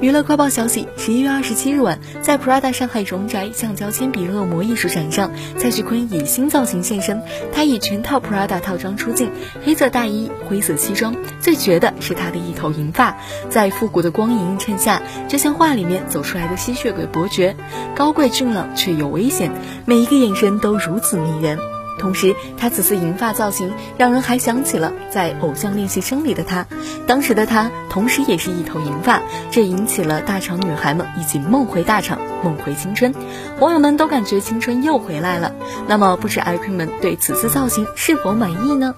娱乐快报消息：十一月二十七日晚，在 Prada 上海荣宅橡胶铅笔恶魔艺术展上，蔡徐坤以新造型现身。他以全套 Prada 套装出镜，黑色大衣、灰色西装，最绝的是他的一头银发，在复古的光影映衬下，就像画里面走出来的吸血鬼伯爵，高贵俊朗却又危险，每一个眼神都如此迷人。同时，她此次银发造型让人还想起了在《偶像练习生》里的她，当时的她同时也是一头银发，这引起了大厂女孩们一起梦回大厂，梦回青春，网友们都感觉青春又回来了。那么，不知爱 e 们对此次造型是否满意呢？